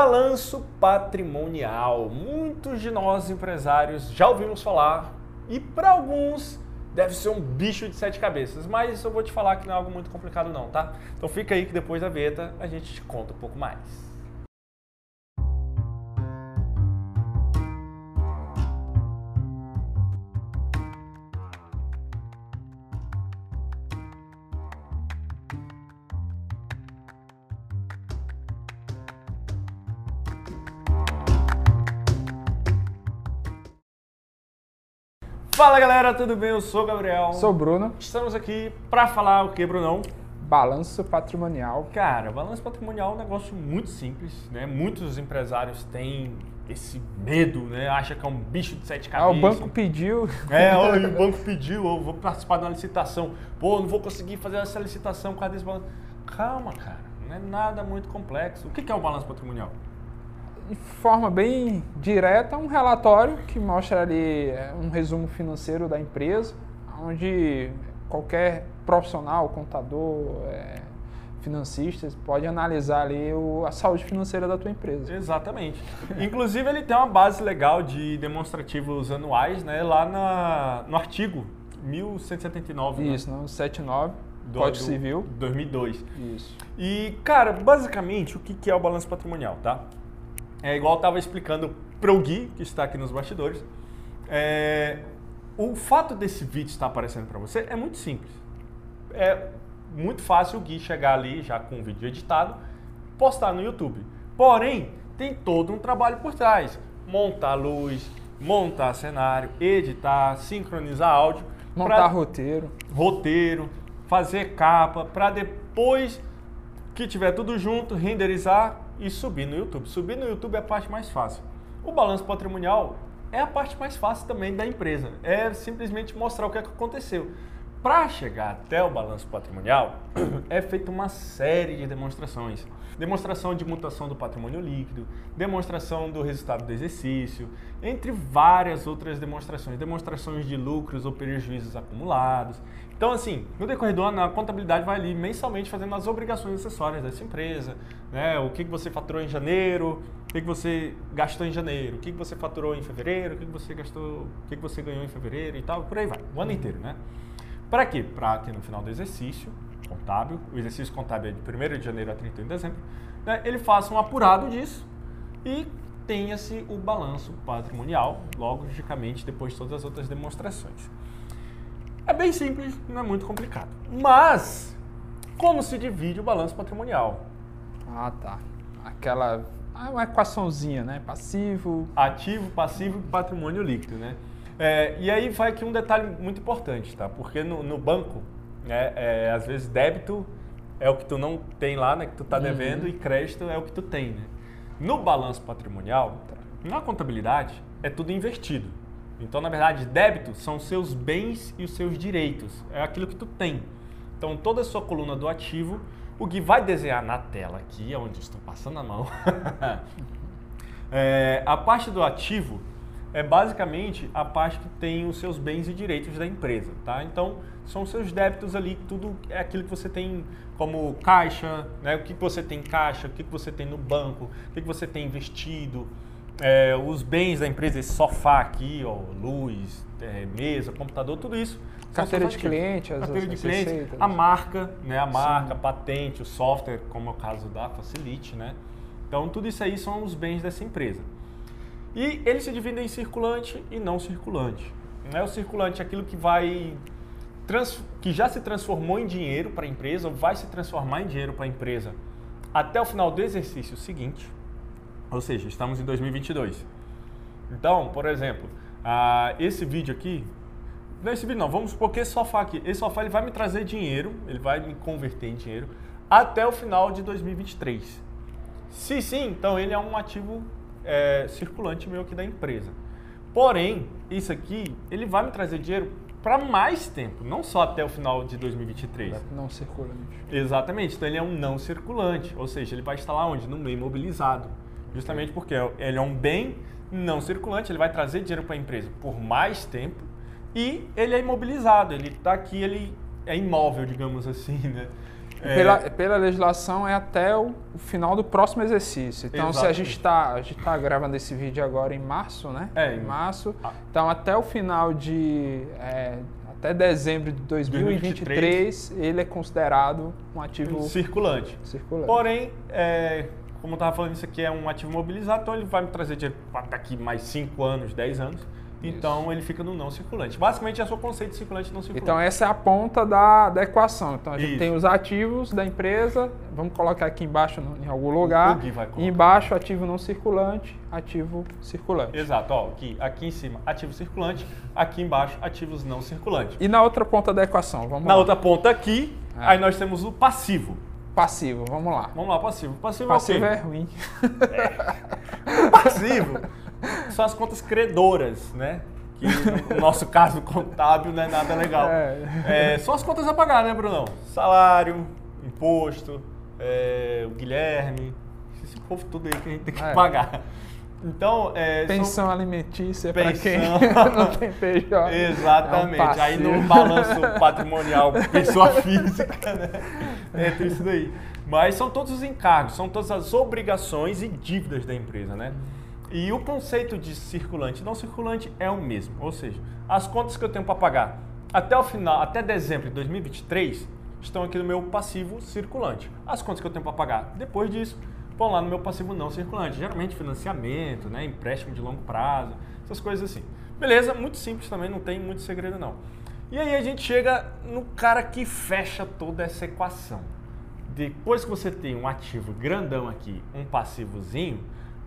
Balanço patrimonial. Muitos de nós empresários já ouvimos falar e para alguns deve ser um bicho de sete cabeças, mas eu vou te falar que não é algo muito complicado não, tá? Então fica aí que depois da vinheta a gente te conta um pouco mais. Fala galera, tudo bem? Eu sou o Gabriel. Sou o Bruno. Estamos aqui para falar o que, Brunão? Balanço patrimonial. Cara, balanço patrimonial é um negócio muito simples, né? Muitos empresários têm esse medo, né? Acha que é um bicho de sete cabeças. Ah, o banco pediu. É, olha, o banco pediu, eu vou participar de uma licitação. Pô, não vou conseguir fazer essa licitação por causa desse balanço. Calma, cara, não é nada muito complexo. O que é o balanço patrimonial? De forma bem direta, um relatório que mostra ali é, um resumo financeiro da empresa, onde qualquer profissional, contador, é, financista, pode analisar ali o, a saúde financeira da tua empresa. Exatamente. Inclusive ele tem uma base legal de demonstrativos anuais, né, lá na, no artigo 1179. Isso, né? no 79 do Código Civil. 2002. Isso. E, cara, basicamente, o que é o balanço patrimonial, tá? É igual eu estava explicando para o Gui, que está aqui nos bastidores. É, o fato desse vídeo estar aparecendo para você é muito simples. É muito fácil o Gui chegar ali já com o vídeo editado, postar no YouTube. Porém, tem todo um trabalho por trás. Montar luz, montar cenário, editar, sincronizar áudio. Montar pra... roteiro. Roteiro, fazer capa, para depois que tiver tudo junto, renderizar e subir no YouTube. Subir no YouTube é a parte mais fácil. O balanço patrimonial é a parte mais fácil também da empresa. É simplesmente mostrar o que, é que aconteceu. Para chegar até o balanço patrimonial, é feita uma série de demonstrações. Demonstração de mutação do patrimônio líquido, demonstração do resultado do exercício, entre várias outras demonstrações. Demonstrações de lucros ou prejuízos acumulados. Então, assim, no decorrer do ano, a contabilidade vai ali mensalmente fazendo as obrigações acessórias dessa empresa, né? O que, você faturou em janeiro, o que, você gastou em janeiro, o que, você faturou em fevereiro, o que, você gastou, o que você ganhou em fevereiro e tal, por aí vai, o ano inteiro, né? Para quê? Para que no final do exercício contábil, o exercício contábil é de 1 de janeiro a 31 de dezembro, né, ele faça um apurado disso e tenha-se o balanço patrimonial, logicamente, depois de todas as outras demonstrações. É bem simples, não é muito complicado. Mas, como se divide o balanço patrimonial? Ah, tá. Aquela. Ah, uma equaçãozinha, né? Passivo. Ativo, passivo e patrimônio líquido, né? É, e aí vai aqui um detalhe muito importante, tá? Porque no, no banco, né, é, às vezes débito é o que tu não tem lá, né? Que tu tá uhum. devendo e crédito é o que tu tem, né? No balanço patrimonial, na contabilidade, é tudo invertido. Então, na verdade, débito são os seus bens e os seus direitos. É aquilo que tu tem. Então, toda a sua coluna do ativo, o Gui vai desenhar na tela aqui, onde estou passando a mão. é, a parte do ativo é basicamente a parte que tem os seus bens e direitos da empresa, tá? Então, são os seus débitos ali, tudo é aquilo que você tem como caixa, né? O que você tem em caixa, o que você tem no banco, o que você tem investido, é, os bens da empresa, esse sofá aqui, ó, luz, é, mesa, computador, tudo isso. Carteira de cliente, as Carteira de cliente, a marca, né? A marca, patente, o software, como é o caso da Facilite, né? Então, tudo isso aí são os bens dessa empresa. E eles se dividem em circulante e não circulante. Né? O circulante é aquilo que vai que já se transformou em dinheiro para a empresa ou vai se transformar em dinheiro para a empresa até o final do exercício seguinte. Ou seja, estamos em 2022. Então, por exemplo, uh, esse vídeo aqui, não esse vídeo não, vamos supor que esse sofá aqui, esse sofá ele vai me trazer dinheiro, ele vai me converter em dinheiro até o final de 2023. Se sim, então ele é um ativo é, circulante meu aqui da empresa. Porém, isso aqui, ele vai me trazer dinheiro para mais tempo, não só até o final de 2023. Não circulante. Exatamente, então ele é um não circulante, ou seja, ele vai estar lá onde? No meio imobilizado. Justamente porque ele é um bem não circulante, ele vai trazer dinheiro para a empresa por mais tempo e ele é imobilizado, ele está aqui, ele é imóvel, digamos assim, né? É... Pela, pela legislação é até o, o, final do próximo exercício. Então, se a gente está tá gravando esse vídeo agora em março, né? É, em março. Ah. Então, até o final de é, até dezembro de 2023, 2023, ele é considerado um ativo circulante. circulante. Porém, é, como eu estava falando, isso aqui é um ativo mobilizado, então ele vai me trazer dinheiro daqui mais 5 anos, 10 anos. Então Isso. ele fica no não circulante. Basicamente é só o conceito de circulante e não circulante. Então essa é a ponta da, da equação. Então a gente Isso. tem os ativos da empresa, vamos colocar aqui embaixo em algum lugar. O vai embaixo ativo não circulante, ativo circulante. Exato, ó, aqui, aqui em cima ativo circulante, aqui embaixo ativos não circulantes. E na outra ponta da equação, vamos Na lá. outra ponta aqui, é. aí nós temos o passivo. Passivo, vamos lá. Vamos lá, passivo. Passivo, passivo é, é ruim. É. Passivo são as contas credoras, né? Que no nosso caso contábil não é nada legal. É. É, são as contas a pagar, né, Brunão? Salário, imposto, é, o Guilherme, esse povo tudo aí que a gente tem que é. pagar. Então, é, pensão são... alimentícia para quem não tem PJ. Exatamente. É um aí no balanço patrimonial, pessoa física, né? Entra isso daí. Mas são todos os encargos, são todas as obrigações e dívidas da empresa, né? E o conceito de circulante e não circulante é o mesmo, ou seja, as contas que eu tenho para pagar até o final, até dezembro de 2023, estão aqui no meu passivo circulante. As contas que eu tenho para pagar depois disso vão lá no meu passivo não circulante, geralmente financiamento, né, empréstimo de longo prazo, essas coisas assim. Beleza? Muito simples também, não tem muito segredo não. E aí a gente chega no cara que fecha toda essa equação. Depois que você tem um ativo grandão aqui, um passivozinho,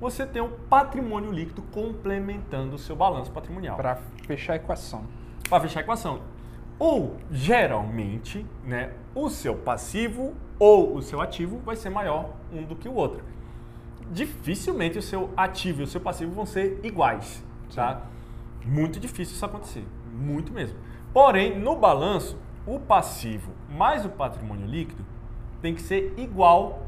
você tem um patrimônio líquido complementando o seu balanço patrimonial. Para fechar a equação. Para fechar a equação. Ou, geralmente, né, o seu passivo ou o seu ativo vai ser maior um do que o outro. Dificilmente o seu ativo e o seu passivo vão ser iguais, tá? Muito difícil isso acontecer, muito mesmo. Porém, no balanço, o passivo mais o patrimônio líquido tem que ser igual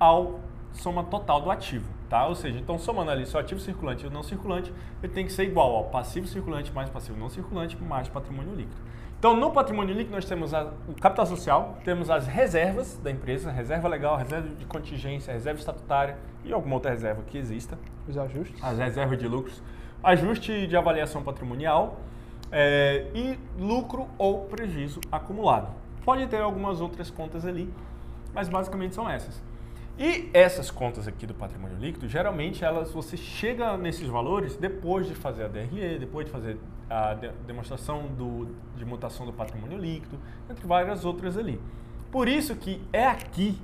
ao soma total do ativo. Tá? Ou seja, então somando ali seu ativo circulante e o não circulante, ele tem que ser igual ao passivo circulante mais passivo não circulante mais patrimônio líquido. Então, no patrimônio líquido, nós temos a, o capital social, temos as reservas da empresa, reserva legal, reserva de contingência, reserva estatutária e alguma outra reserva que exista. Os ajustes. As reservas de lucros. Ajuste de avaliação patrimonial é, e lucro ou prejuízo acumulado. Pode ter algumas outras contas ali, mas basicamente são essas. E essas contas aqui do patrimônio líquido, geralmente elas você chega nesses valores depois de fazer a DRE, depois de fazer a de demonstração do, de mutação do patrimônio líquido, entre várias outras ali. Por isso que é aqui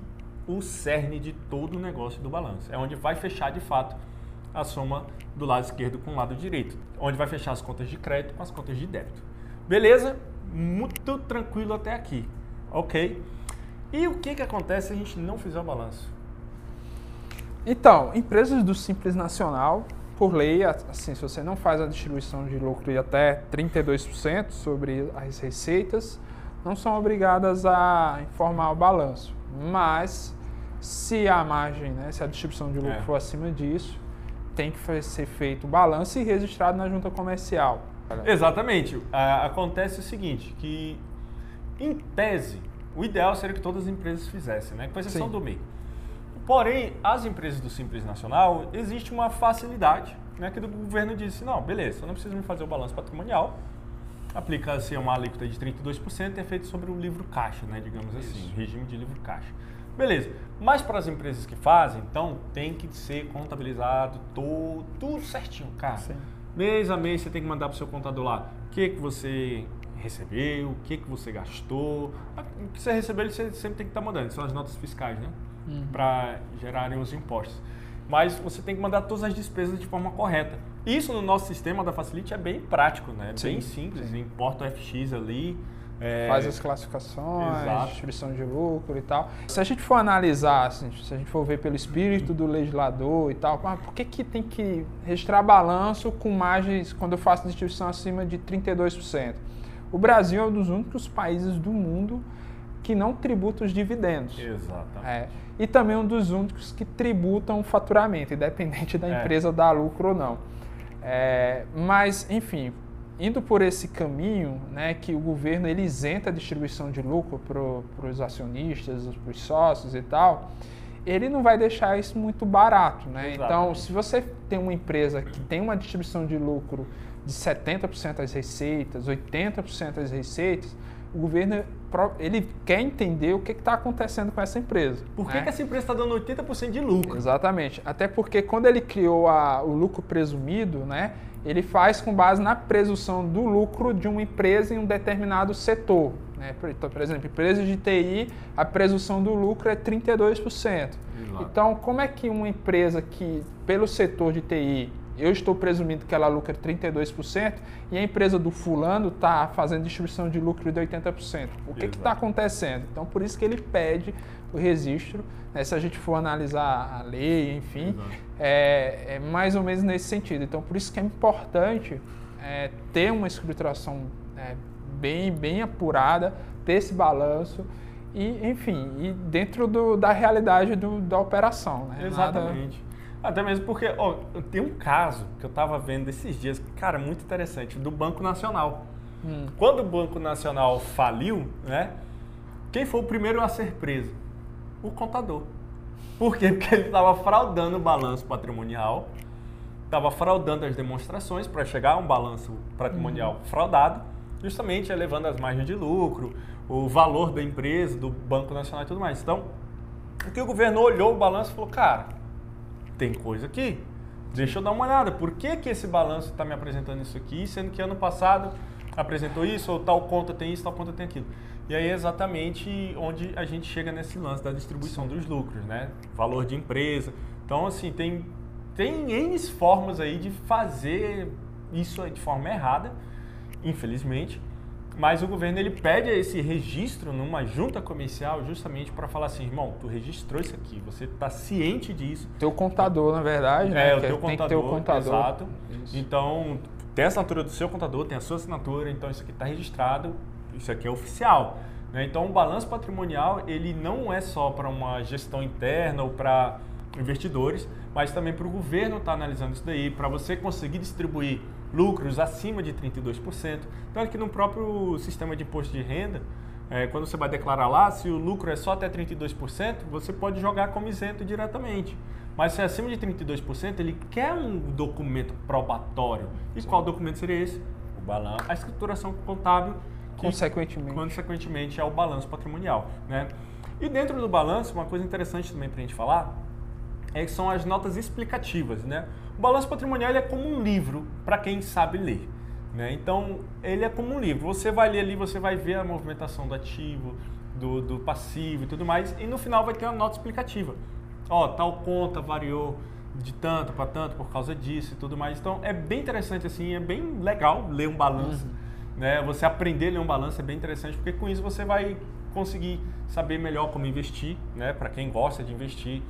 o cerne de todo o negócio do balanço. É onde vai fechar de fato a soma do lado esquerdo com o lado direito, onde vai fechar as contas de crédito com as contas de débito. Beleza? Muito tranquilo até aqui, ok? E o que, que acontece se a gente não fizer o balanço? Então, empresas do Simples Nacional, por lei, assim, se você não faz a distribuição de lucro de até 32% sobre as receitas, não são obrigadas a informar o balanço. Mas, se a margem, né, se a distribuição de lucro é. for acima disso, tem que ser feito o balanço e registrado na junta comercial. Exatamente. acontece o seguinte, que em tese, o ideal seria que todas as empresas fizessem, né? com exceção Sim. do MEI. Porém, as empresas do Simples Nacional, existe uma facilidade, né, que o governo disse, não, beleza, você não precisa me fazer o balanço patrimonial, aplica-se uma alíquota de 32% e é feito sobre o livro caixa, né, digamos assim, Isso. assim, regime de livro caixa. Beleza, mas para as empresas que fazem, então tem que ser contabilizado todo, tudo certinho, cara. Sim. Mês a mês você tem que mandar para o seu contador lá o que, que você recebeu, o que, que você gastou. O que você recebeu, ele sempre tem que estar mandando, são as notas fiscais, né? uhum. para gerarem os impostos. Mas você tem que mandar todas as despesas de forma correta. Isso no nosso sistema da Facility é bem prático, né? Sim, bem simples. Sim. Importa o FX ali. É... Faz as classificações, Exato. distribuição de lucro e tal. Se a gente for analisar, assim, se a gente for ver pelo espírito do legislador e tal, por que, que tem que registrar balanço com margens quando eu faço distribuição acima de 32%? O Brasil é um dos únicos países do mundo que não tributa os dividendos. Exatamente. É, e também um dos únicos que tributam o faturamento, independente da é. empresa dar lucro ou não. É, mas, enfim, indo por esse caminho, né, que o governo ele isenta a distribuição de lucro para os acionistas, para os sócios e tal, ele não vai deixar isso muito barato, né? Então, se você tem uma empresa que tem uma distribuição de lucro de 70% das receitas, 80% das receitas, o governo ele quer entender o que está acontecendo com essa empresa. Por que, né? que essa empresa está dando 80% de lucro? Exatamente. Até porque quando ele criou a, o lucro presumido, né, ele faz com base na presunção do lucro de uma empresa em um determinado setor. Né? Por, então, por exemplo, empresa de TI, a presunção do lucro é 32%. Então, como é que uma empresa que, pelo setor de TI, eu estou presumindo que ela lucra 32% e a empresa do fulano está fazendo distribuição de lucro de 80%. O que está acontecendo? Então, por isso que ele pede o registro. Né? Se a gente for analisar a lei, enfim, é, é, mais ou menos nesse sentido. Então, por isso que é importante é, ter uma escrituração é, bem, bem apurada, ter esse balanço e, enfim, e dentro do, da realidade do, da operação. Né? Exatamente. Nada, até mesmo porque, ó, tem um caso que eu estava vendo esses dias, cara, muito interessante, do Banco Nacional. Hum. Quando o Banco Nacional faliu, né? Quem foi o primeiro a ser preso? O contador. Por quê? Porque ele estava fraudando o balanço patrimonial, estava fraudando as demonstrações para chegar a um balanço patrimonial hum. fraudado, justamente elevando as margens de lucro, o valor da empresa, do Banco Nacional e tudo mais. Então, o que o governo olhou o balanço e falou, cara, tem coisa aqui. Deixa eu dar uma olhada. Por que, que esse balanço está me apresentando isso aqui, sendo que ano passado apresentou isso, ou tal conta tem isso, tal conta tem aquilo. E aí é exatamente onde a gente chega nesse lance da distribuição dos lucros, né? Valor de empresa. Então, assim, tem, tem N formas aí de fazer isso de forma errada, infelizmente. Mas o governo ele pede esse registro numa junta comercial justamente para falar assim, irmão, tu registrou isso aqui, você está ciente disso. Teu contador, na verdade, né? É, o teu contador, tem ter o contador. Exato. Isso. Então, tem a assinatura do seu contador, tem a sua assinatura, então isso aqui está registrado, isso aqui é oficial. Né? Então, o balanço patrimonial, ele não é só para uma gestão interna ou para investidores, mas também para o governo estar tá analisando isso daí, para você conseguir distribuir lucros acima de 32%. Então, aqui no próprio sistema de imposto de renda, é, quando você vai declarar lá, se o lucro é só até 32%, você pode jogar como isento diretamente. Mas se é acima de 32%, ele quer um documento probatório. E Sim. qual documento seria esse? O balanço, a escrituração contábil. Que, consequentemente. Consequentemente é o balanço patrimonial. Né? E dentro do balanço, uma coisa interessante também para a gente falar é são as notas explicativas. Né? O balanço patrimonial é como um livro para quem sabe ler. Né? Então, ele é como um livro. Você vai ler ali, você vai ver a movimentação do ativo, do, do passivo e tudo mais, e no final vai ter uma nota explicativa. Ó, tal conta variou de tanto para tanto por causa disso e tudo mais. Então, é bem interessante assim, é bem legal ler um balanço. Uhum. Né? Você aprender a ler um balanço é bem interessante, porque com isso você vai conseguir saber melhor como investir, né? Para quem gosta de investir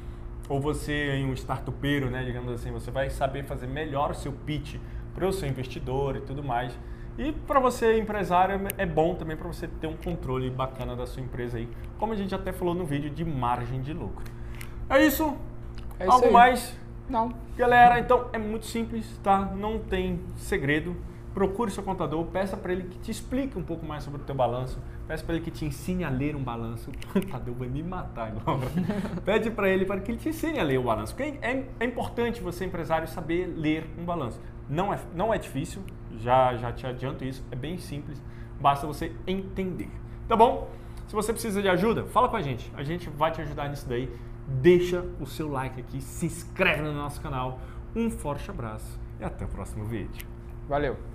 ou você em um startupeiro, né, digamos assim, você vai saber fazer melhor o seu pitch para o seu investidor e tudo mais. E para você empresário é bom também para você ter um controle bacana da sua empresa aí, como a gente até falou no vídeo de margem de lucro. É isso. É isso Algo mais? Não. Galera, então é muito simples, tá? Não tem segredo procure seu contador, peça para ele que te explique um pouco mais sobre o teu balanço, peça para ele que te ensine a ler um balanço. O contador vai me matar agora. Pede para ele para que ele te ensine a ler o balanço. Porque é, é, importante você, empresário, saber ler um balanço. Não é, não é difícil, já, já te adianto isso, é bem simples, basta você entender. Tá bom? Se você precisa de ajuda, fala com a gente. A gente vai te ajudar nisso daí. Deixa o seu like aqui, se inscreve no nosso canal. Um forte abraço e até o próximo vídeo. Valeu!